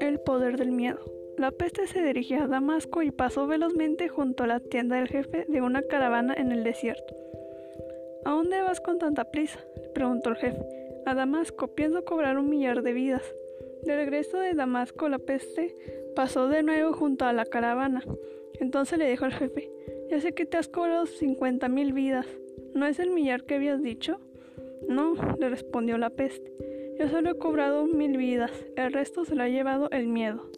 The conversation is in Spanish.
El poder del miedo. La peste se dirigía a Damasco y pasó velozmente junto a la tienda del jefe de una caravana en el desierto. ¿A dónde vas con tanta prisa? le preguntó el jefe. A Damasco, pienso cobrar un millar de vidas. De regreso de Damasco, la peste pasó de nuevo junto a la caravana. Entonces le dijo al jefe, ya sé que te has cobrado cincuenta mil vidas. ¿No es el millar que habías dicho? No, le respondió la peste. Yo solo he cobrado mil vidas, el resto se lo ha llevado el miedo.